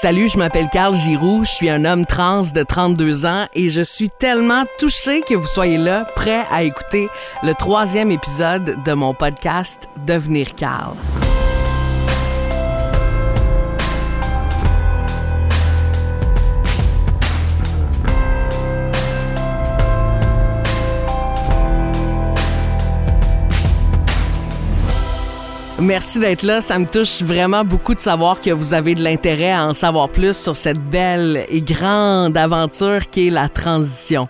Salut, je m'appelle Carl Giroux, je suis un homme trans de 32 ans et je suis tellement touché que vous soyez là, prêt à écouter le troisième épisode de mon podcast Devenir Carl. Merci d'être là. Ça me touche vraiment beaucoup de savoir que vous avez de l'intérêt à en savoir plus sur cette belle et grande aventure qui est la transition.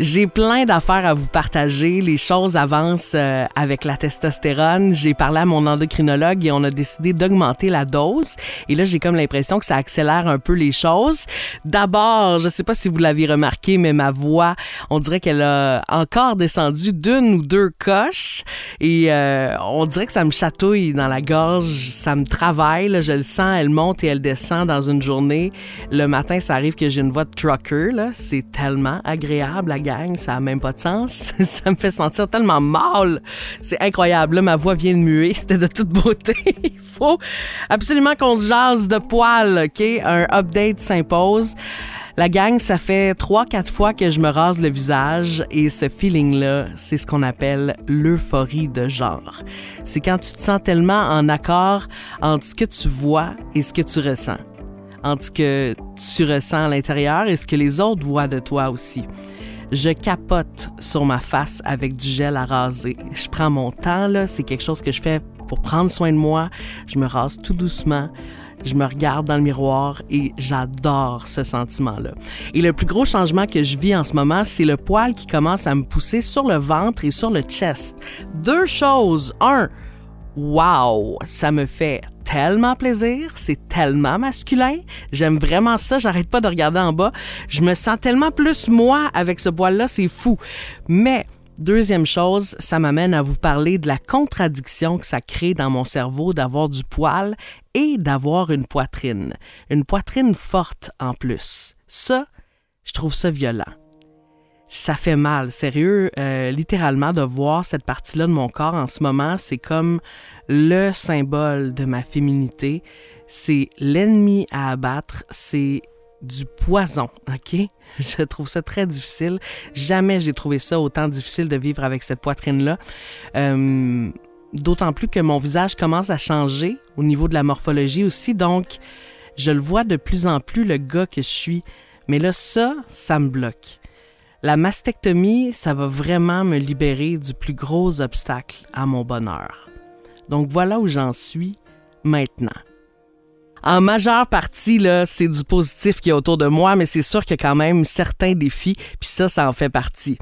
J'ai plein d'affaires à vous partager. Les choses avancent euh, avec la testostérone. J'ai parlé à mon endocrinologue et on a décidé d'augmenter la dose. Et là, j'ai comme l'impression que ça accélère un peu les choses. D'abord, je sais pas si vous l'avez remarqué, mais ma voix, on dirait qu'elle a encore descendu d'une ou deux coches. Et euh, on dirait que ça me chatouille dans la gorge, ça me travaille, je le sens, elle monte et elle descend dans une journée. Le matin, ça arrive que j'ai une voix de trucker, c'est tellement agréable, la gang, ça n'a même pas de sens. ça me fait sentir tellement mal. C'est incroyable, ma voix vient de muer, c'était de toute beauté. Il faut absolument qu'on se jase de poils, OK? Un update s'impose. La gang, ça fait trois, quatre fois que je me rase le visage et ce feeling-là, c'est ce qu'on appelle l'euphorie de genre. C'est quand tu te sens tellement en accord entre ce que tu vois et ce que tu ressens. Entre ce que tu ressens à l'intérieur et ce que les autres voient de toi aussi. Je capote sur ma face avec du gel à raser. Je prends mon temps, là. C'est quelque chose que je fais pour prendre soin de moi. Je me rase tout doucement je me regarde dans le miroir et j'adore ce sentiment-là. Et le plus gros changement que je vis en ce moment, c'est le poil qui commence à me pousser sur le ventre et sur le chest. Deux choses. Un, wow, ça me fait tellement plaisir, c'est tellement masculin, j'aime vraiment ça, j'arrête pas de regarder en bas, je me sens tellement plus moi avec ce poil-là, c'est fou. Mais Deuxième chose, ça m'amène à vous parler de la contradiction que ça crée dans mon cerveau d'avoir du poil et d'avoir une poitrine. Une poitrine forte en plus. Ça, je trouve ça violent. Ça fait mal, sérieux, euh, littéralement, de voir cette partie-là de mon corps en ce moment. C'est comme le symbole de ma féminité. C'est l'ennemi à abattre. C'est du poison, OK? Je trouve ça très difficile. Jamais j'ai trouvé ça autant difficile de vivre avec cette poitrine-là. Euh, d'autant plus que mon visage commence à changer au niveau de la morphologie aussi, donc je le vois de plus en plus le gars que je suis. Mais là, ça, ça me bloque. La mastectomie, ça va vraiment me libérer du plus gros obstacle à mon bonheur. Donc voilà où j'en suis maintenant en majeure partie, là, c'est du positif qui est autour de moi, mais c'est sûr qu'il y a quand même certains défis, puis ça, ça en fait partie.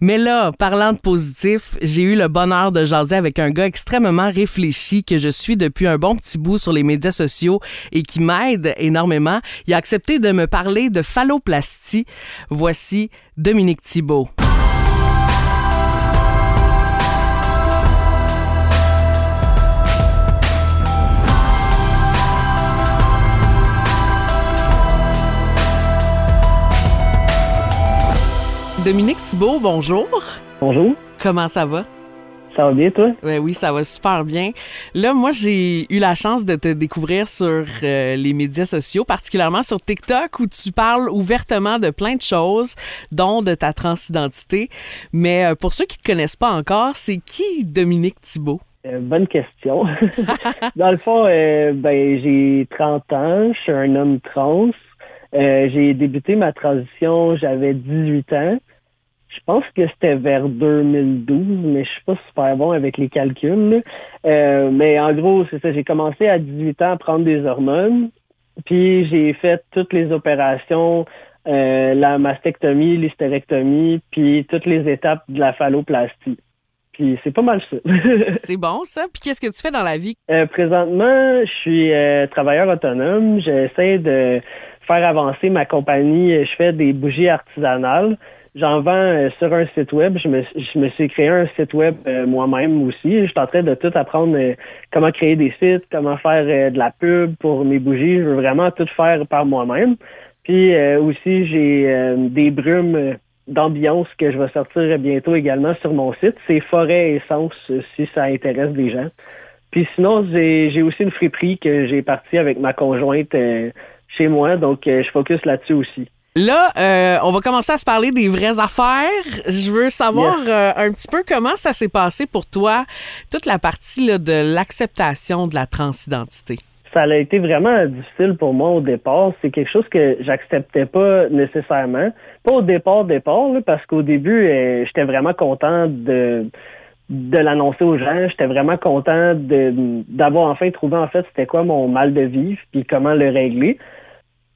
Mais là, parlant de positif, j'ai eu le bonheur de jaser avec un gars extrêmement réfléchi que je suis depuis un bon petit bout sur les médias sociaux et qui m'aide énormément. Il a accepté de me parler de phalloplastie. Voici Dominique Thibault. Dominique Thibault, bonjour. Bonjour. Comment ça va? Ça va bien, toi? Ben oui, ça va super bien. Là, moi, j'ai eu la chance de te découvrir sur euh, les médias sociaux, particulièrement sur TikTok, où tu parles ouvertement de plein de choses, dont de ta transidentité. Mais euh, pour ceux qui ne te connaissent pas encore, c'est qui Dominique Thibault? Euh, bonne question. Dans le fond, ben, j'ai 30 ans, je suis un homme trans. j'ai débuté ma transition, j'avais 18 ans. Je pense que c'était vers 2012, mais je suis pas super bon avec les calculs. Euh, mais en gros, c'est ça. J'ai commencé à 18 ans à prendre des hormones. Puis j'ai fait toutes les opérations, euh, la mastectomie, l'hystérectomie, puis toutes les étapes de la phalloplastie. puis c'est pas mal ça. c'est bon ça. Puis qu'est-ce que tu fais dans la vie? Euh, présentement, je suis travailleur autonome. J'essaie de faire avancer ma compagnie. Je fais des bougies artisanales. J'en vends euh, sur un site web. Je me, je me suis créé un site web moi-même aussi. Je suis en train de tout apprendre comment créer des sites, comment faire de la pub pour mes bougies. Je veux vraiment tout faire par moi-même. Puis aussi, j'ai des brumes d'ambiance que je vais sortir bientôt également sur mon site. C'est Forêt Essence si ça intéresse des gens. Puis sinon, j'ai aussi une friperie que j'ai partie avec ma conjointe euh, chez moi, donc euh, je focus là-dessus aussi. Là, euh, on va commencer à se parler des vraies affaires. Je veux savoir un petit peu comment ça s'est passé pour toi, toute la partie de l'acceptation de la transidentité ça a été vraiment difficile pour moi au départ. C'est quelque chose que j'acceptais pas nécessairement. Pas au départ, départ, parce qu'au début, euh, j'étais vraiment content de de l'annoncer aux gens. J'étais vraiment content d'avoir enfin trouvé en fait c'était quoi mon mal de vivre puis comment le régler.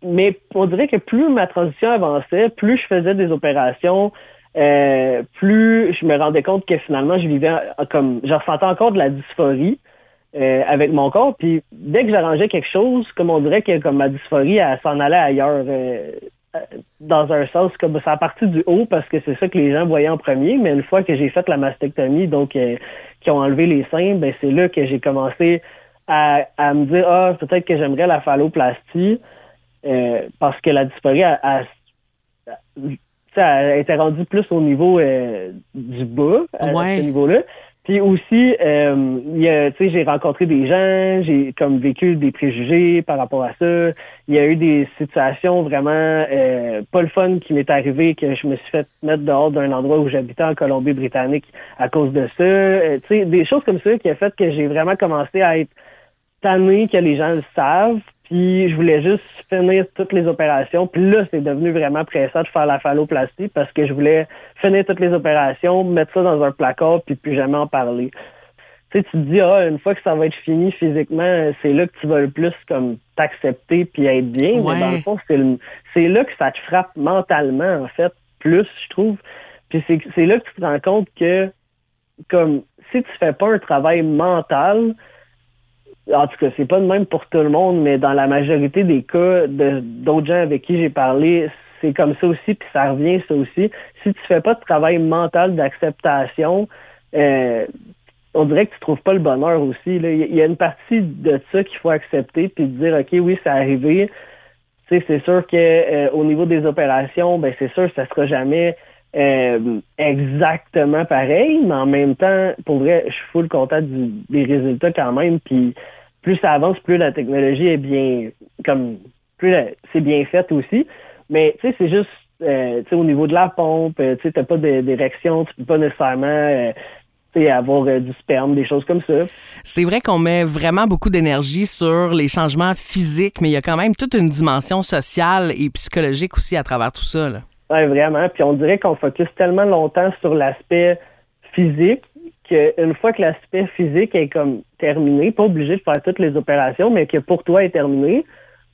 Mais on dirait que plus ma transition avançait, plus je faisais des opérations, euh, plus je me rendais compte que finalement je vivais comme je ressentais encore de la dysphorie. Euh, avec mon corps. Puis dès que j'arrangeais quelque chose, comme on dirait que comme ma dysphorie, elle s'en allait ailleurs. Euh, dans un sens, comme ça a parti du haut parce que c'est ça que les gens voyaient en premier, mais une fois que j'ai fait la mastectomie, donc euh, qui ont enlevé les seins, ben c'est là que j'ai commencé à, à, me dire ah peut-être que j'aimerais la phalloplastie parce que la dysphorie a, a, été rendue plus au niveau du bas à ce niveau-là. Puis aussi, euh, j'ai rencontré des gens, j'ai comme vécu des préjugés par rapport à ça. Il y a eu des situations vraiment euh, pas le fun qui m'est arrivé, que je me suis fait mettre dehors d'un endroit où j'habitais en Colombie-Britannique à cause de ça. Euh, tu sais, des choses comme ça qui a fait que j'ai vraiment commencé à être tanné que les gens le savent. Puis je voulais juste finir toutes les opérations. Puis là, c'est devenu vraiment pressant de faire la phalloplastie parce que je voulais finir toutes les opérations, mettre ça dans un placard, puis plus jamais en parler. Tu sais, tu te dis, ah, une fois que ça va être fini physiquement, c'est là que tu vas le plus comme t'accepter puis être bien. Mais dans le fond, c'est là que ça te frappe mentalement, en fait, plus, je trouve. Puis c'est là que tu te rends compte que, comme, si tu fais pas un travail mental, en tout cas, c'est pas de même pour tout le monde, mais dans la majorité des cas d'autres gens avec qui j'ai parlé, c'est comme ça aussi, puis ça revient ça aussi. Si tu fais pas de travail mental d'acceptation, euh, on dirait que tu trouves pas le bonheur aussi. Il y a une partie de ça qu'il faut accepter, puis de dire, OK, oui, c'est arrivé. c'est sûr que euh, au niveau des opérations, ben c'est sûr, ça sera jamais euh, exactement pareil, mais en même temps, pour vrai, je suis full content des résultats quand même. Puis plus ça avance, plus la technologie est bien, comme plus c'est bien fait aussi. Mais tu sais, c'est juste, euh, tu sais, au niveau de la pompe, euh, tu sais, t'as pas d'érection, tu peux pas nécessairement avoir du sperme, des choses comme ça. C'est vrai qu'on met vraiment beaucoup d'énergie sur les changements physiques, mais il y a quand même toute une dimension sociale et psychologique aussi à travers tout ça. Oui, vraiment. Puis on dirait qu'on focus tellement longtemps sur l'aspect physique qu'une fois que l'aspect physique est comme terminé, pas obligé de faire toutes les opérations, mais que pour toi est terminé,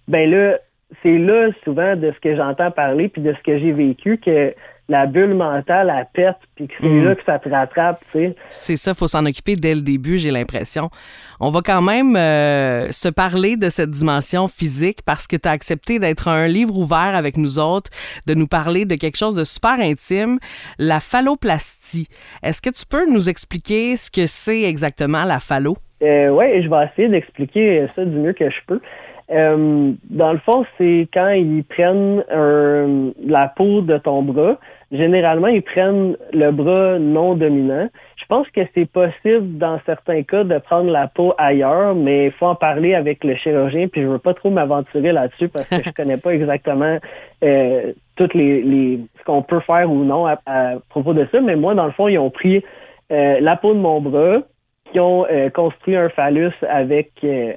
ben là, c'est là souvent de ce que j'entends parler puis de ce que j'ai vécu que la bulle mentale, elle pète, puis que c'est mm. là que ça te rattrape, tu sais. C'est ça, faut s'en occuper dès le début, j'ai l'impression. On va quand même euh, se parler de cette dimension physique parce que tu as accepté d'être un livre ouvert avec nous autres, de nous parler de quelque chose de super intime, la phalloplastie. Est-ce que tu peux nous expliquer ce que c'est exactement la phallo? Euh, oui, je vais essayer d'expliquer ça du mieux que je peux. Euh, dans le fond, c'est quand ils prennent la peau de ton bras. Généralement, ils prennent le bras non dominant. Je pense que c'est possible dans certains cas de prendre la peau ailleurs, mais il faut en parler avec le chirurgien. Puis je veux pas trop m'aventurer là-dessus parce que je connais pas exactement euh, toutes les, les ce qu'on peut faire ou non à, propos de ça. Mais moi, dans le fond, ils ont pris euh, la peau de mon bras, qui ont euh, construit un phallus avec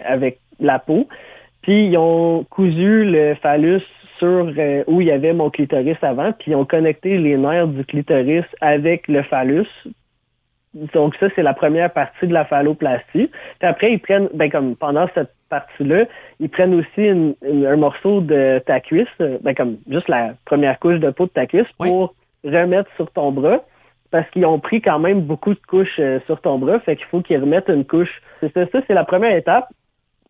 avec la peau. Puis ils ont cousu le phallus sur euh, où il y avait mon clitoris avant, puis ils ont connecté les nerfs du clitoris avec le phallus. Donc ça, c'est la première partie de la phalloplastie. Puis après, ils prennent, ben comme pendant cette partie-là, ils prennent aussi un morceau de ta cuisse, ben comme juste la première couche de peau de ta cuisse pour remettre sur ton bras. parce qu'ils ont pris quand même beaucoup de couches euh, sur ton bras, fait qu'il faut qu'ils remettent une couche. C'est ça, ça c'est la première étape.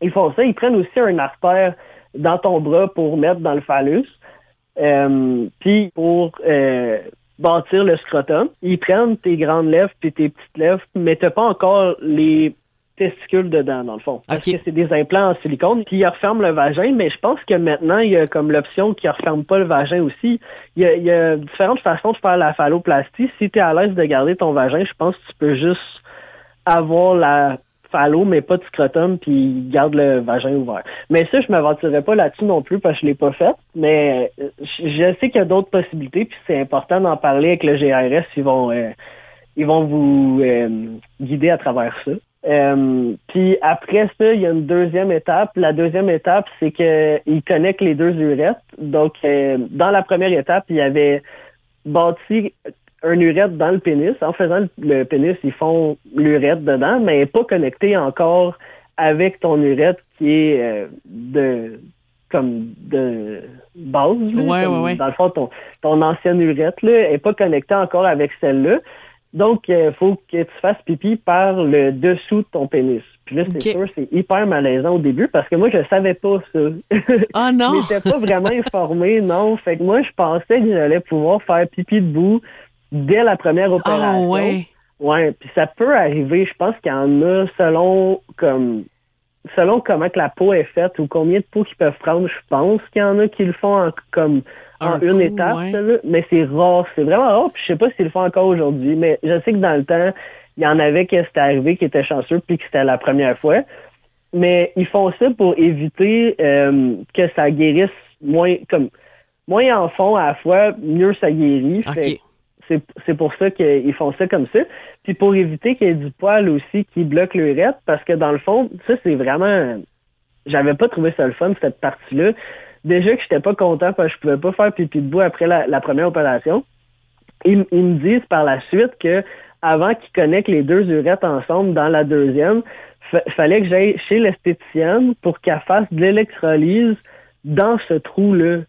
Ils font ça, ils prennent aussi un artère dans ton bras pour mettre dans le phallus. Euh, puis pour euh, bâtir le scrotum, ils prennent tes grandes lèvres puis tes petites lèvres, mais t'as pas encore les testicules dedans, dans le fond. Parce que c'est des implants en silicone, puis ils referment le vagin, mais je pense que maintenant, il y a comme l'option qui referme pas le vagin aussi. Il y a, il y a différentes façons de faire la phalloplastie. Si tu es à l'aise de garder ton vagin, je pense que tu peux juste avoir la phallo, mais pas de scrotum, puis garde le vagin ouvert. Mais ça, je m'aventurerai pas là-dessus non plus parce que je l'ai pas fait. Mais euh, je sais qu'il y a d'autres possibilités, puis c'est important d'en parler avec le GRS. Ils vont, euh, ils vont vous euh, guider à travers ça. Euh, puis après ça, il y a une deuxième étape. La deuxième étape, c'est que ils connectent les deux urettes. Donc, euh, dans la première étape, il y avait bâti un urètre dans le pénis. En faisant le, pénis, ils font l'urètre dedans, mais pas connecté encore avec ton urètre qui est euh, de comme de base. là, Ouais, comme ouais, ouais. Dans le fond, ton, ton ancienne urètre là, est pas connectée encore avec celle-là. Donc, il faut que tu fasses pipi par le dessous de ton pénis. Puis là, c'est sûr, c'est hyper malaisant au début parce que moi, je savais pas ça. Ah non! Je m'étais pas vraiment informé, non. Fait que moi, je pensais que j'allais pouvoir faire pipi debout dès la première Ah opération. ouais! Ouais, puis ça peut arriver. Je pense qu'il y en a selon comme selon comment que la peau est faite ou combien de peau qu'ils peuvent prendre. Je pense qu'il y en a qui le font en, comme en Un une coup, étape, ouais. là. mais c'est rare. C'est vraiment rare. Puis je sais pas s'ils le font encore aujourd'hui, mais je sais que dans le temps, il y en avait qui c'était arrivé, qui étaient chanceux, puis que c'était la première fois. Mais ils font ça pour éviter euh, que ça guérisse moins comme moins ils en font à la fois, mieux ça guérit. Fait OK. que c'est c'est pour ça qu'ils font ça comme ça. Puis pour éviter qu'il y ait du poil aussi qui bloque l'urètre, parce que dans le fond, ça c'est vraiment. J'avais pas trouvé ça le fun, cette partie-là. Déjà que j'étais pas content parce que je pouvais pas faire pipi debout après la, la première opération. Ils, ils me disent par la suite que avant qu'ils connectent les deux urètres ensemble dans la deuxième, fa- fallait que j'aille chez l'esthéticienne pour qu'elle fasse de l'électrolyse dans ce trou-là.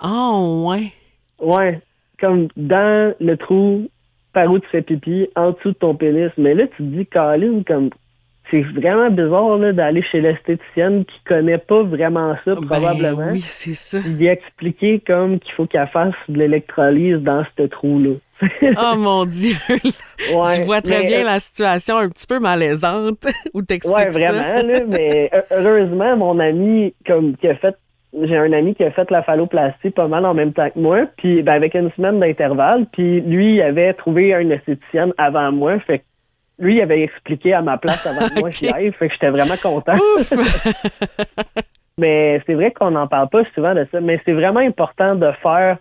Ah ouais! Ouais, comme dans le trou par où tu fais pipi, en dessous de ton pénis. Mais là, tu te dis, Caroline, comme c'est vraiment bizarre là, d'aller chez l'esthéticienne qui connaît pas vraiment ça, probablement. Ben oui, c'est ça. D'y expliquer comme qu'il faut qu'elle fasse de l'électrolyse dans ce trou-là. Oh mon Dieu! Ouais, Je vois très mais, bien euh, la situation un petit peu malaisante où t'expliques Ouais, ça. vraiment, là, mais heu- heureusement, mon ami, comme, qui a fait, j'ai un ami qui a fait la phalloplastie pas mal en même temps que moi, puis ben, avec une semaine d'intervalle, puis lui, il avait trouvé un esthéticienne avant moi, fait que lui, il avait expliqué à ma place avant que moi j'y aille, fait que j'étais vraiment content. Mais c'est vrai qu'on n'en parle pas souvent de ça, mais c'est vraiment important de faire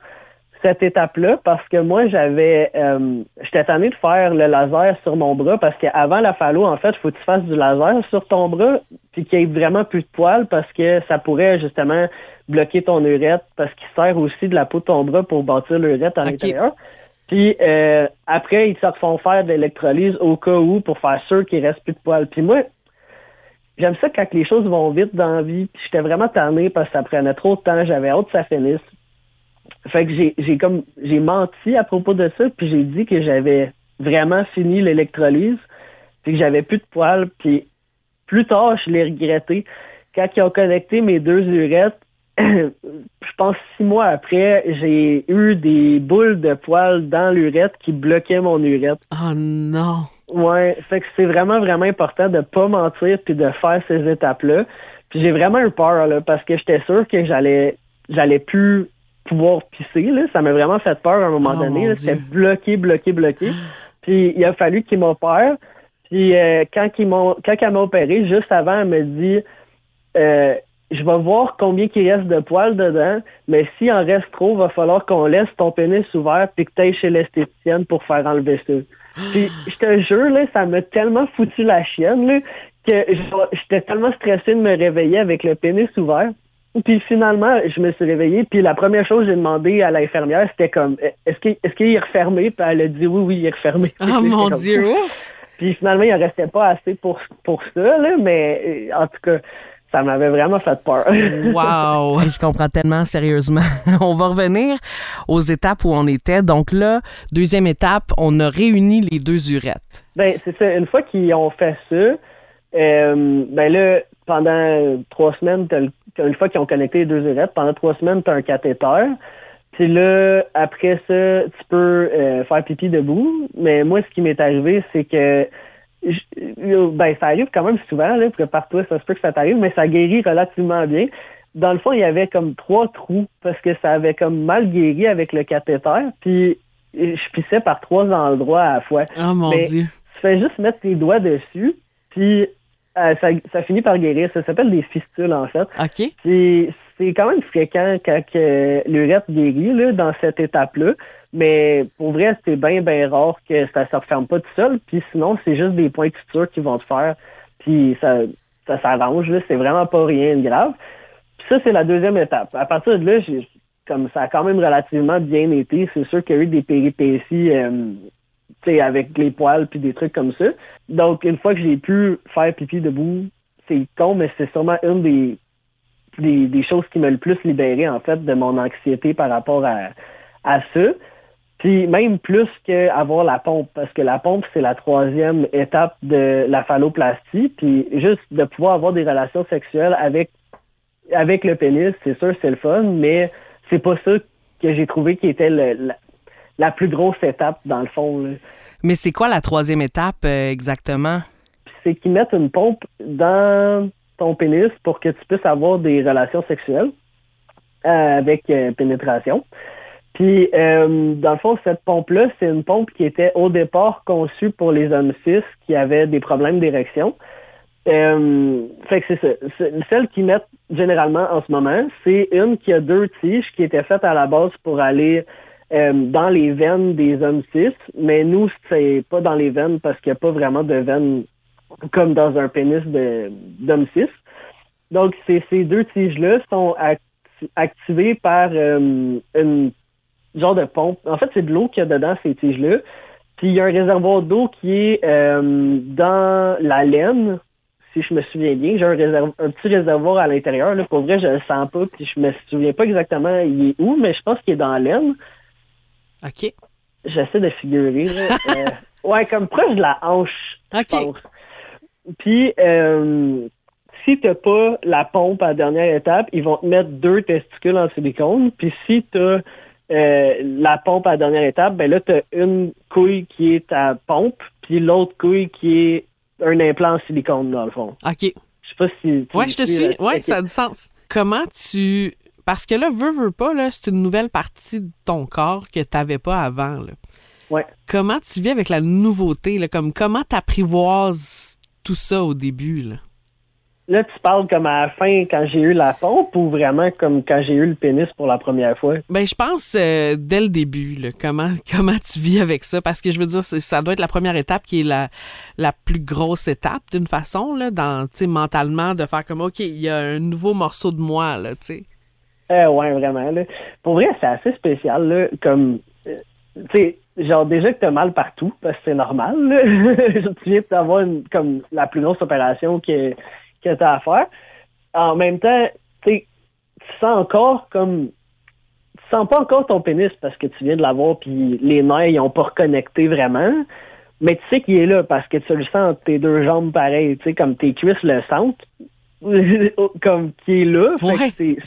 cette étape-là parce que moi, j'avais, euh, j'étais tanné de faire le laser sur mon bras parce qu'avant la phallo, en fait, il faut que tu fasses du laser sur ton bras puis qu'il y ait vraiment plus de poils parce que ça pourrait justement bloquer ton urètre parce qu'il sert aussi de la peau de ton bras pour bâtir l'urètre à Ok. l'intérieur. Puis euh, après, ils te font faire de l'électrolyse au cas où pour faire sûr qu'il reste plus de poils. Puis moi, j'aime ça quand les choses vont vite dans la vie. Puis j'étais vraiment tanné parce que ça prenait trop de temps. J'avais hâte que ça finisse. Fait que j'ai, j'ai comme j'ai menti à propos de ça, puis j'ai dit que j'avais vraiment fini l'électrolyse, puis que j'avais plus de poils, puis plus tard, je l'ai regretté. Quand ils ont connecté mes deux urettes, je pense six mois après, j'ai eu des boules de poils dans l'urètre qui bloquaient mon urètre. Oh non! Ouais, fait que c'est vraiment, vraiment important de pas mentir puis de faire ces étapes-là. Puis j'ai vraiment eu peur, là, parce que j'étais sûr que j'allais j'allais plus pouvoir pisser, là. Ça m'a vraiment fait peur à un moment Oh, donné. C'était bloqué, bloqué, bloqué. Puis il a fallu qu'ils m'opèrent. Puis euh, quand m'ont quand elle m'a opéré, juste avant, elle me dit euh, je vais voir combien il reste de poils dedans, mais s'il en reste trop, va falloir qu'on laisse ton pénis ouvert puis que tu ailles chez l'esthéticienne pour faire enlever ça. Puis je te jure, là, ça m'a tellement foutu la chienne là, que j'étais tellement stressée de me réveiller avec le pénis ouvert. Puis finalement, je me suis réveillée, puis la première chose que j'ai demandé à l'infirmière, c'était comme est-ce qu'il est-ce qu'il est refermé? Puis elle a dit oui, oui, il est refermé. Oh Puis mon Dieu! Ouf! puis finalement, il en restait pas assez pour, pour ça, là, mais en tout cas, ça m'avait vraiment fait peur. wow! Je comprends tellement sérieusement. on va revenir aux étapes où on était. Donc là, deuxième étape, on a réuni les deux urettes. Ben, c'est ça. Une fois qu'ils ont fait ça, euh, ben là, pendant trois semaines, une fois qu'ils ont connecté les deux urettes, pendant trois semaines, tu as un cathéter. Puis là, après ça, tu peux euh, faire pipi debout. Mais moi, ce qui m'est arrivé, c'est que ben ça arrive quand même souvent, là, que par toi, ça se peut que ça t'arrive, mais ça guérit relativement bien. Dans le fond, il y avait comme trois trous parce que ça avait comme mal guéri avec le cathéter. Puis je pissais par trois endroits à la fois. Oh mon Dieu. Tu fais juste mettre tes doigts dessus, puis euh, ça, ça, finit par guérir. Ça s'appelle des fistules, en fait. OK. C'est quand même fréquent quand l'urette guérit là, dans cette étape-là. Mais pour vrai, c'est bien, bien rare que ça se referme pas tout seul. Puis sinon, c'est juste des points de suture qui vont te faire. Puis ça, ça s'arrange. C'est vraiment pas rien de grave. Puis ça, c'est la deuxième étape. À partir de là, j'ai comme ça a quand même relativement bien été. C'est sûr qu'il y a eu des péripéties euh, avec les poils puis des trucs comme ça. Donc, une fois que j'ai pu faire pipi debout, c'est con, mais c'est sûrement une des, des, des, choses qui m'a le plus libéré, en fait, de mon anxiété par rapport à, à ça. Puis même plus qu'avoir la pompe, parce que la pompe, c'est la troisième étape de la phalloplastie. Puis juste de pouvoir avoir des relations sexuelles avec, avec le pénis, c'est sûr, c'est le fun, mais c'est pas ça que j'ai trouvé qui était la, plus grosse étape, dans le fond. Mais c'est quoi la troisième étape euh, exactement? C'est qu'ils mettent une pompe dans ton pénis pour que tu puisses avoir des relations sexuelles euh, avec euh, pénétration. Puis, dans le fond, cette pompe-là, c'est une pompe qui était au départ conçue pour les hommes cis qui avaient des problèmes d'érection. Euh, fait que c'est ça. Celle qu'ils mettent généralement en ce moment, c'est une qui a deux tiges qui étaient faites à la base pour aller euh, dans les veines des hommes cis, mais nous, c'est pas dans les veines parce qu'il n'y a pas vraiment de veines comme dans un pénis d'homme cis. Donc, ces, deux tiges-là sont activées par une genre de pompe. En fait, c'est de l'eau qu'il y a dedans, ces tiges-là. Puis il y a un réservoir d'eau qui est euh, dans la laine, si je me souviens bien. J'ai un, un petit réservoir à l'intérieur. Pour vrai, je le sens pas, puis je me souviens pas exactement il est où, mais je pense qu'il est dans la laine. OK. J'essaie de figurer. euh, ouais, comme proche de la hanche, OK. Puis, euh, si t'as pas la pompe à la dernière étape, ils vont te mettre deux testicules en silicone. Puis si t'as euh, la pompe à la dernière étape, ben là, tu as une couille qui est ta pompe, puis l'autre couille qui est un implant en silicone, dans le fond. OK. Je sais pas si. Oui, je te suis. Oui, ça a du sens. Comment tu. Parce que là, veux, veux pas, là, c'est une nouvelle partie de ton corps que tu n'avais pas avant. Là. Ouais. Comment tu vis avec la nouveauté? Là, comme comment tu apprivoises tout ça au début? Là? Là, tu parles comme à la fin quand j'ai eu la pompe ou vraiment comme quand j'ai eu le pénis pour la première fois? Ben, je pense euh, dès le début, là, comment, comment tu vis avec ça. Parce que je veux dire, ça doit être la première étape qui est la, la plus grosse étape d'une façon, là, dans, mentalement, de faire comme, OK, il y a un nouveau morceau de moi, là, tu sais. Euh, ouais, vraiment. Là. Pour vrai, c'est assez spécial, là, comme, euh, tu sais, genre déjà que t'as mal partout, parce que c'est normal, tu viens d'avoir comme la plus grosse opération que que tu as à faire. En même temps, tu sens encore comme tu sens pas encore ton pénis parce que tu viens de l'avoir puis les nerfs ils ont pas reconnecté vraiment. Mais tu sais qu'il est là parce que tu le sens tes deux jambes pareilles, tu sais, comme tes cuisses le sentent. comme qui est là.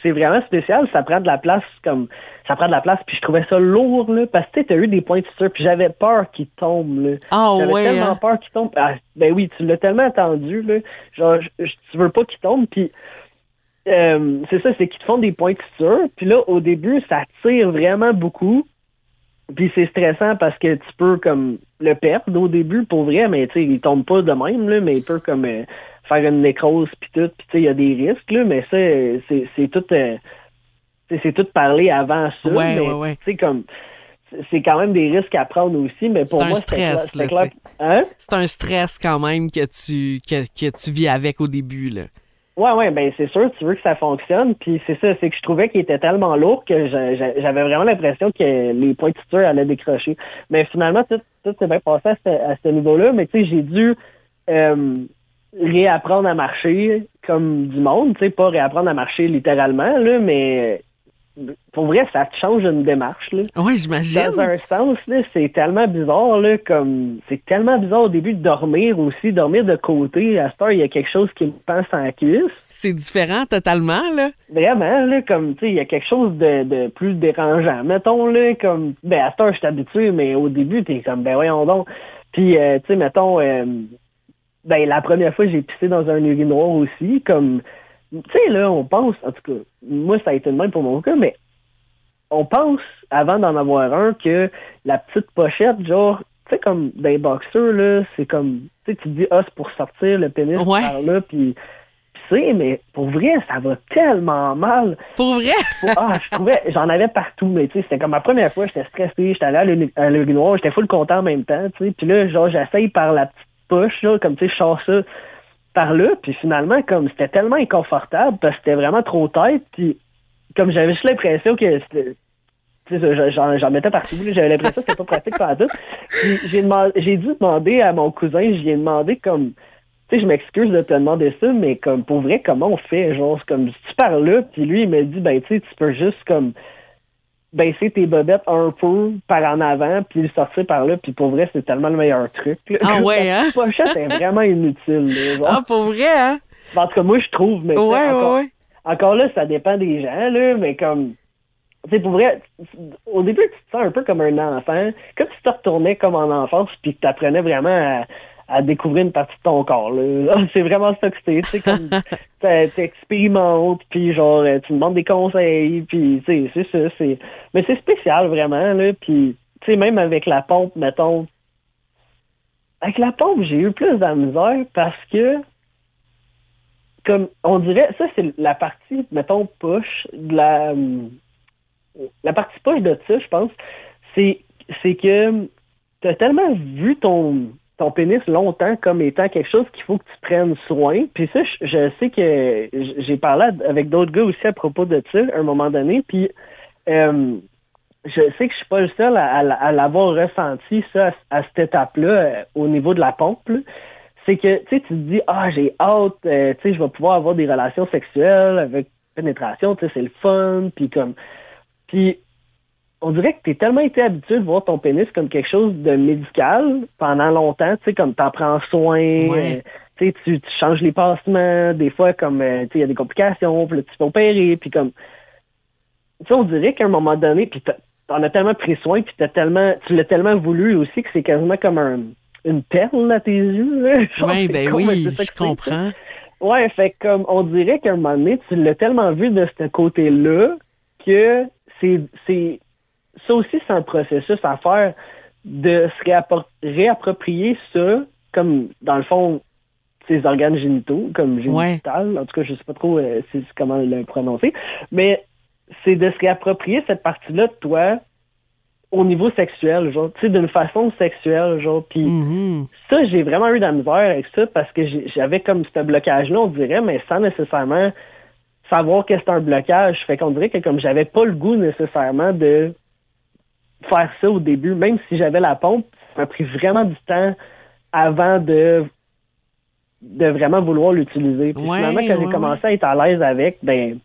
C'est vraiment spécial. Ça prend de la place comme ça prend de la place. Puis je trouvais ça lourd là, parce que tu as eu des points de suture. Puis j'avais peur qu'il tombe. Là. Ah j'avais ouais. tellement hein? peur qu'il tombe. Ah, ben oui, tu l'as tellement attendu. Là. Genre, tu veux pas qu'il tombe. Puis euh, c'est ça, c'est qu'ils te font des points de suture. Puis là, au début, ça tire vraiment beaucoup. Puis c'est stressant parce que tu peux comme le perdre au début pour vrai, mais tu sais, il tombe pas de même, là, mais il peut comme euh, faire une nécrose puis tout, puis tu sais, il y a des risques, là, mais ça, c'est, c'est tout euh, c'est tout parlé avant ça. Ouais, mais ouais, ouais. tu sais, comme c'est quand même des risques à prendre aussi, mais pour C'est un moi, c'était clair- stress, là, clair. Hein? C'est un stress quand même que tu, que, que tu vis avec au début, là. Ouais, ouais, ben c'est sûr, tu veux que ça fonctionne. Puis c'est ça, c'est que je trouvais qu'il était tellement lourd que j'avais vraiment l'impression que les points suture allaient décrocher. Mais finalement, tout, tout s'est bien passé à ce, à ce niveau-là. Mais tu sais, j'ai dû euh, réapprendre à marcher comme du monde, tu sais, pas réapprendre à marcher littéralement, là, mais pour vrai, ça te change une démarche. Là. Oui, j'imagine. Dans un sens, là, c'est tellement bizarre, là, comme c'est tellement bizarre au début de dormir aussi, dormir de côté. À cette heure, il y a quelque chose qui me pense en cuisse. C'est différent totalement, là. Vraiment, là, comme tu sais, il y a quelque chose de, de plus dérangeant. Mettons là, comme ben à cette heure, je suis habitué, mais au début, t'es comme ben voyons donc. Puis euh, tu sais, mettons euh, ben la première fois j'ai pissé dans un urinoir aussi, comme tu sais, là, on pense, en tout cas, moi, ça a été le même pour mon cas, mais on pense, avant d'en avoir un, que la petite pochette, genre, tu sais, comme des boxeurs, là, c'est comme, tu sais, tu te dis, ah, c'est pour sortir le pénis Ouais. par là, puis sais, mais pour vrai, ça va tellement mal. Pour vrai? Ah, je trouvais, j'en avais partout, mais tu sais, c'était comme ma première fois, j'étais stressé, j'étais allé à l'urinoir, j'étais full content en même temps, tu sais, puis là, genre, j'essaye par la petite poche, là, comme, tu sais, je sors ça par là, puis finalement, comme, c'était tellement inconfortable, parce que c'était vraiment trop tête, puis comme j'avais juste l'impression que j'en, mettais partout. J'avais l'impression que c'était pas pratique par tout. J'ai, demandé, j'ai dû demander à mon cousin, lui ai demandé comme, tu sais, je m'excuse de te demander ça, mais comme pour vrai, comment on fait? Genre, comme, tu par là, puis lui, il m'a dit, ben, tu sais, tu peux juste comme baisser tes bobettes un peu par en avant, puis le sortir par là, puis pour vrai, c'est tellement le meilleur truc. là. Ah ouais, La hein? pochette est vraiment inutile. là. Ah, pour vrai, hein? En tout cas, moi, je trouve, mais tu sais, Ouais, encore, ouais, ouais. encore là, ça dépend des gens, là, mais comme. Tu sais, pour vrai, au début, tu te sens un peu comme un enfant, comme si tu te retournais comme en enfance, puis que tu apprenais vraiment à, à découvrir une partie de ton corps. là. C'est vraiment ça que c'est, tu sais, t'expérimentes, puis genre, euh, tu demandes des conseils, puis tu sais, c'est ça, c'est... Mais c'est spécial, vraiment, là, puis, tu sais, même avec la pompe, mettons, avec la pompe, j'ai eu plus de la misère parce que comme on dirait, ça c'est la partie, mettons, push de la la partie push de ça, je pense, c'est c'est que tu as tellement vu ton ton pénis longtemps comme étant quelque chose qu'il faut que tu prennes soin. Puis ça, je, je sais que j'ai parlé avec d'autres gars aussi à propos de ça à un moment donné. Puis euh, je sais que je suis pas le seul à, à- à l'avoir ressenti ça à, cette étape-là euh, au niveau de la pompe. C'est que tu te dis ah j'ai hâte, euh, tu sais, je vais pouvoir avoir des relations sexuelles avec pénétration, tu sais, c'est le fun, puis comme puis on dirait que tu es tellement été habitué de voir ton pénis comme quelque chose de médical pendant longtemps, tu sais, comme t'en prends soin, Ouais. euh, tu sais, tu changes les passements, des fois comme euh, tu sais, il y a des complications, puis là, tu peux opérer, puis comme tu sais, on dirait qu'à un moment donné, puis t'en as tellement pris soin, puis t'as tellement, tu l'as tellement voulu aussi que c'est quasiment comme un, une perle à tes yeux. Là. Genre, Oui, c'est ben con, oui, je comprends. Ouais, fait comme on dirait qu'à un moment donné, tu l'as tellement vu de ce côté-là que c'est c'est ça aussi c'est un processus à faire de se réappro- réapproprier ça comme dans le fond ses organes génitaux comme génital en tout cas je sais pas trop euh, comment le prononcer mais c'est de se réapproprier cette partie-là de toi au niveau sexuel genre tu sais d'une façon sexuelle genre puis Mhm. ça, j'ai vraiment eu de la misère avec ça parce que j'avais comme ce blocage-là, on dirait, mais sans nécessairement savoir que c'est un blocage. Fait qu'on dirait que comme j'avais pas le goût nécessairement de faire ça au début, même si j'avais la pompe, ça m'a pris vraiment du temps avant de de vraiment vouloir l'utiliser. Puis Ouais, finalement, quand ouais, j'ai commencé à être à l'aise avec, ben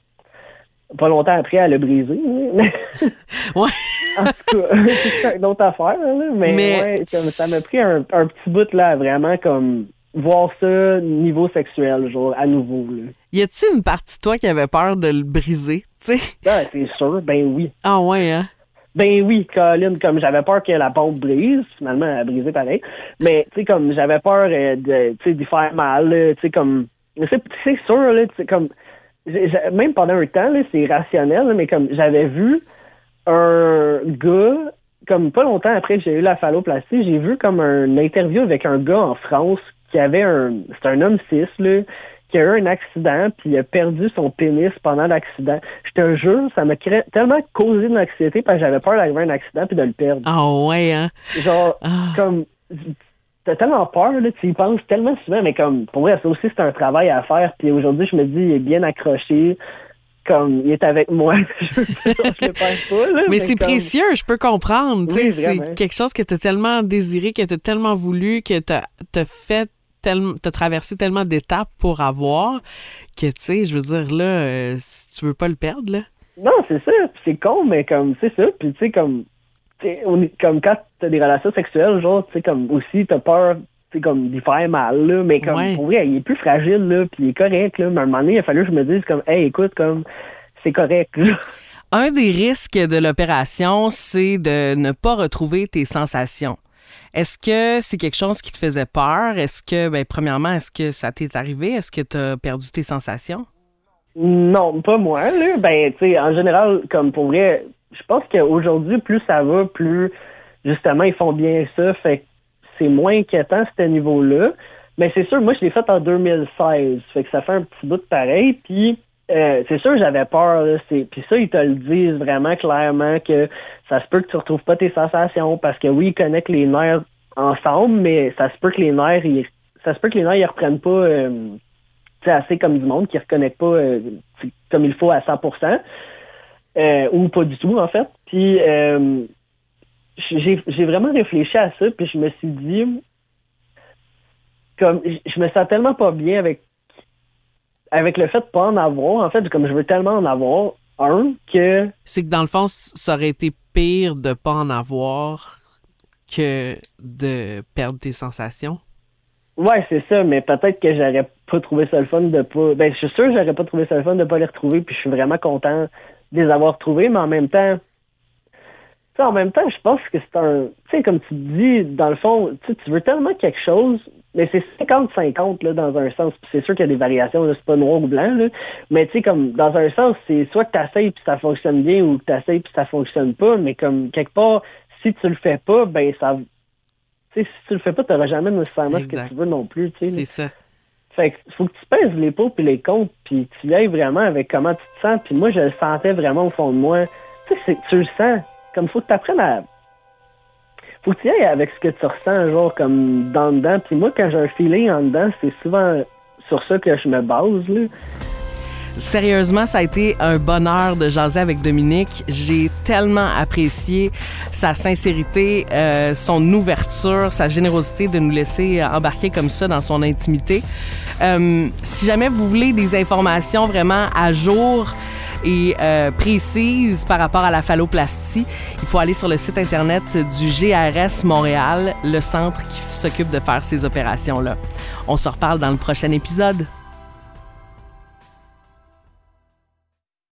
pas longtemps après, elle a brisé. hein. Ouais. En tout cas, c'est une autre affaire, là, mais, Mais ouais, comme ça m'a pris un, un petit bout là, à vraiment comme voir ça niveau sexuel, genre à nouveau. Là. Y a-tu une partie de toi qui avait peur de le briser? Tu sais? Ah, c'est sûr, ben oui. Ah ouais, hein? Ben oui, Colin, comme j'avais peur que la pompe brise, finalement elle a brisé pareil. Mais tu sais, comme j'avais peur euh, de d'y faire mal, tu sais, comme c'est sûr, là, tu sais, comme même pendant un temps, c'est rationnel, là, mais comme j'avais vu un gars, comme pas longtemps après que j'ai eu la phalloplastie, j'ai vu comme un interview avec un gars en France qui avait un c'est un homme cis là, qui a eu un accident puis il a perdu son pénis pendant l'accident. Je te jure, ça m'a cré- tellement causé de l'anxiété parce que j'avais peur d'arriver à un accident puis de le perdre. Ah ouais, hein? Genre Ah. comme t'as tellement peur là, tu y penses tellement souvent mais comme pour vrai ça aussi c'est un travail à faire puis aujourd'hui je me dis il est bien accroché comme il est avec moi je, le pas là, Mais c'est comme- précieux, je peux comprendre. Oui, c'est quelque chose que tu as tellement désiré, que tu as tellement voulu, que tu as fait tellement, t'as traversé tellement d'étapes pour avoir que, tu sais, je veux dire, là, euh, tu veux pas le perdre, là. Non, c'est ça. C'est con, mais comme, c'est ça. Puis, tu sais, comme, on est, comme quand t'as des relations sexuelles, genre, tu sais, comme, aussi, t'as peur, tu sais, comme, d'y faire mal, là. Mais comme, pour vrai, il est plus fragile, là, puis il est correct, là. Mais à un moment donné, il a fallu que je me dise, comme, hey, écoute, comme, c'est correct, là. Un des risques de l'opération, c'est de ne pas retrouver tes sensations. Est-ce que c'est quelque chose qui te faisait peur? Est-ce que, ben, premièrement, est-ce que ça t'est arrivé? Est-ce que tu as perdu tes sensations? Non, pas moi. Là. Ben, tu sais, en général, comme pour vrai, je pense qu'aujourd'hui, plus ça va, plus justement, ils font bien ça. Fait c'est moins inquiétant, ce niveau-là. Mais c'est sûr, moi, je l'ai fait en 2016. Fait que ça fait un petit bout de pareil. Puis, euh, c'est sûr, j'avais peur. Puis ça, ils te le disent vraiment clairement que ça se peut que tu retrouves pas tes sensations parce que oui, ils connectent les nerfs ensemble, mais ça se peut que les nerfs, ils, ça se peut que les nerfs, ils reprennent pas euh, assez comme du monde, qui ne reconnectent pas euh, comme il faut à 100%, euh, ou pas du tout, en fait. Puis j'ai vraiment réfléchi à ça, puis je me suis dit, comme je me sens tellement pas bien avec avec le fait de pas en avoir, en fait, comme je veux tellement en avoir un que. C'est que dans le fond, ça aurait été pire de pas en avoir que de perdre tes sensations. Ouais, c'est ça, mais peut-être que j'aurais pas trouvé ça le fun de pas. Ben, je suis sûr que j'aurais pas trouvé ça le fun de pas les retrouver, puis je suis vraiment content de les avoir trouvés, mais en même temps, en même temps, je pense que c'est un. Tu sais, comme tu dis, dans le fond, tu veux tellement quelque chose, mais c'est 50-50 là, dans un sens. C'est sûr qu'il y a des variations, c'est pas noir ou blanc, là. mais tu sais, comme dans un sens, c'est soit que tu essayes puis ça fonctionne bien ou que tu essayes puis ça fonctionne pas, mais comme quelque part, si tu le fais pas, ben ça. Tu sais, si tu le fais pas, tu n'auras jamais nécessairement ce que tu veux non plus. C'est ça. Fait que faut que tu pèses les pots puis les comptes, puis tu y ailles vraiment avec comment tu te sens. Puis moi, je le sentais vraiment au fond de moi. Tu sais, tu le sens. Comme faut que tu apprennes à faut avec ce que tu ressens, genre comme dans dedans. Puis moi, quand j'ai un feeling en dedans, c'est souvent sur ça que je me base. Là. Sérieusement, ça a été un bonheur de jaser avec Dominique. J'ai tellement apprécié sa sincérité, euh, son ouverture, sa générosité de nous laisser embarquer comme ça dans son intimité. Euh, si jamais vous voulez des informations vraiment à jour, et euh, précise par rapport à la phalloplastie, il faut aller sur le site internet du GRS Montréal, le centre qui s'occupe de faire ces opérations-là. On se reparle dans le prochain épisode.